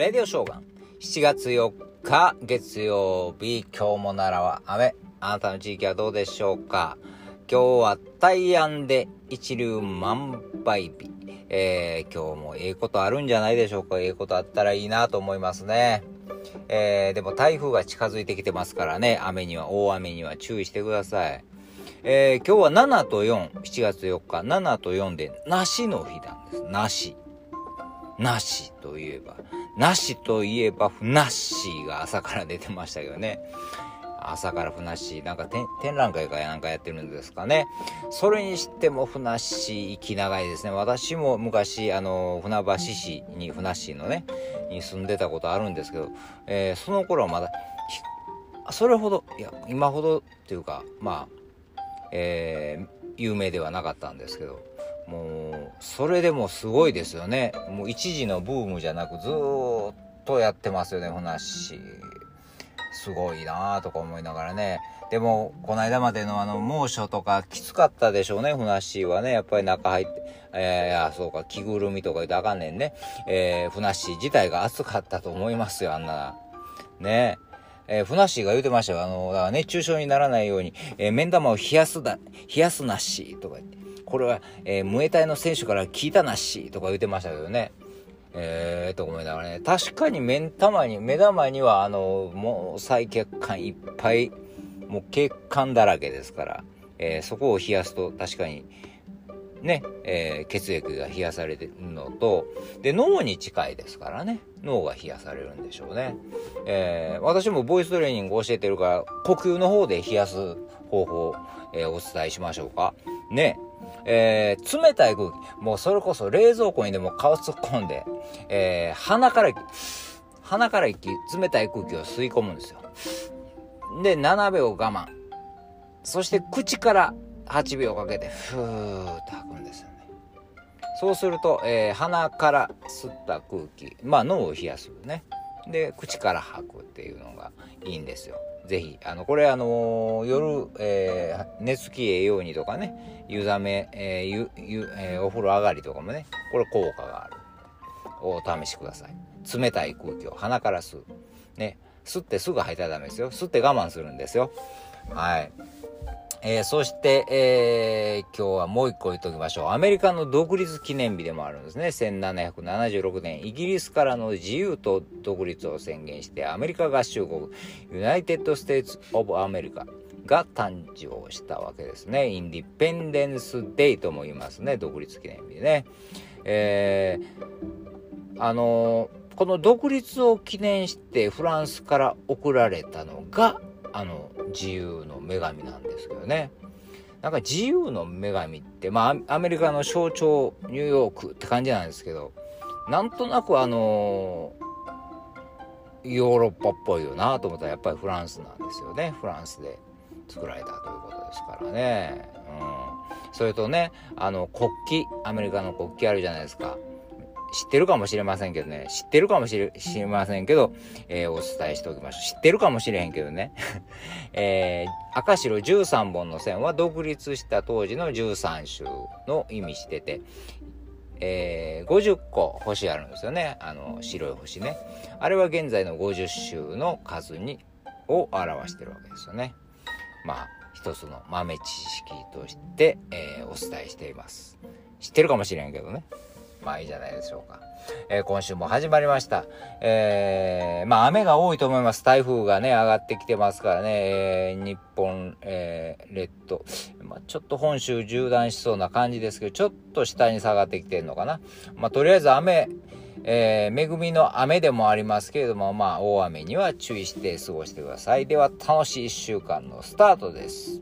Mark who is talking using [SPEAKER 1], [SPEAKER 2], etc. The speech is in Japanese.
[SPEAKER 1] レディオショーガン。7月4日月曜日、今日も奈良は雨。あなたの地域はどうでしょうか？今日は大安で一流万倍日。えー、今日もええことあるんじゃないでしょうか？ええことあったらいいなと思いますね。えー、でも台風が近づいてきてますからね、雨には、大雨には注意してください。えー、今日は7と4、7月4日、7と4で、梨の日なんです。梨。梨といえば、梨といえば、ふなっしーが朝から出てましたけどね。朝からふなっしー、なんか展覧会かなんかやってるんですかね。それにしてもふなっしー、息長いですね。私も昔、あの、船橋市にふなっしーのね、に住んでたことあるんですけど、えー、その頃はまだ、それほど、いや、今ほどっていうか、まあ、えー、有名ではなかったんですけど、もうそれでもすごいですよね。もう一時のブームじゃなくずっとやってますよねふなしすごいなーとか思いながらね。でもこの間までのあの猛暑とかきつかったでしょうねふなっしーはね。やっぱり中入ってえー、いやそうか着ぐるみとか言うとあかんねんね。え、ふなっしー自体が暑かったと思いますよあんな。ね。え、ふなっしーが言うてましたよ。あの、だから熱中症にならないように、えー、目ん玉を冷やすだ、冷やすなしとか言って。これは、えー、ムエタイの選手から聞いたなしとか言ってましたけどね。えー、と思いながらね、確かに目玉に、目玉には、あの、もう細血管いっぱい、もう血管だらけですから、えー、そこを冷やすと確かに、ね、えー、血液が冷やされてるのと、で、脳に近いですからね、脳が冷やされるんでしょうね。えー、私もボイストレーニング教えてるから、呼吸の方で冷やす方法、えー、お伝えしましょうか。ね、えー、冷たい空気、もうそれこそ冷蔵庫にでも顔突っ込んで、えー、鼻から鼻から息、冷たい空気を吸い込むんですよ。で、7秒我慢。そして口から8秒かけて、ふーっと吐くんですよね。そうすると、えー、鼻から吸った空気、まあ脳を冷やすね。で、口から吐くっていうのがいいんですよ。ぜひ、あの、これあの、夜、えー、寝つきええようにとかね、湯冷め、えー、ゆ、ゆ、えー、お風呂上がりとかもね、これ効果がある。お試しください。冷たい空気を鼻から吸う。ね、吸ってすぐ吐いたらダメですよ。吸って我慢するんですよ。はい。えー、そして、えー、今日はもう一個言っときましょう。アメリカの独立記念日でもあるんですね。1776年、イギリスからの自由と独立を宣言して、アメリカ合衆国、United States of America が誕生したわけですね。 Independence Day とも言いますね。独立記念日ね。えー、あの、この独立を記念してフランスから送られたのが、あの自由の女神なんですけどね。なんか自由の女神ってまあアメリカの象徴ニューヨークって感じなんですけどなんとなくあのヨーロッパっぽいよなと思ったらやっぱりフランスなんですよね。フランスで作られたということですからね、うん、それとねあの国旗アメリカの国旗あるじゃないですか。知ってるかもしれませんけどね、知ってるかもしれしませんけど、えー、お伝えしておきましょう。知ってるかもしれへんけどね。えー、赤白13本の線は独立した当時の13州の意味してて、えー、50個星あるんですよね。あの、白い星ね。あれは現在の50州の数に、を表してるわけですよね。まあ、一つの豆知識として、えー、お伝えしています。知ってるかもしれんけどね。まあいいじゃないでしょうか。えー、今週も始まりました。えー、まあ雨が多いと思います。台風がね、上がってきてますからね、えー、日本、えー、列島、まあちょっと本州縦断しそうな感じですけど、ちょっと下に下がってきてるのかな。まあとりあえず雨、えー、恵みの雨でもありますけれども、まあ大雨には注意して過ごしてください。では楽しい1週間のスタートです。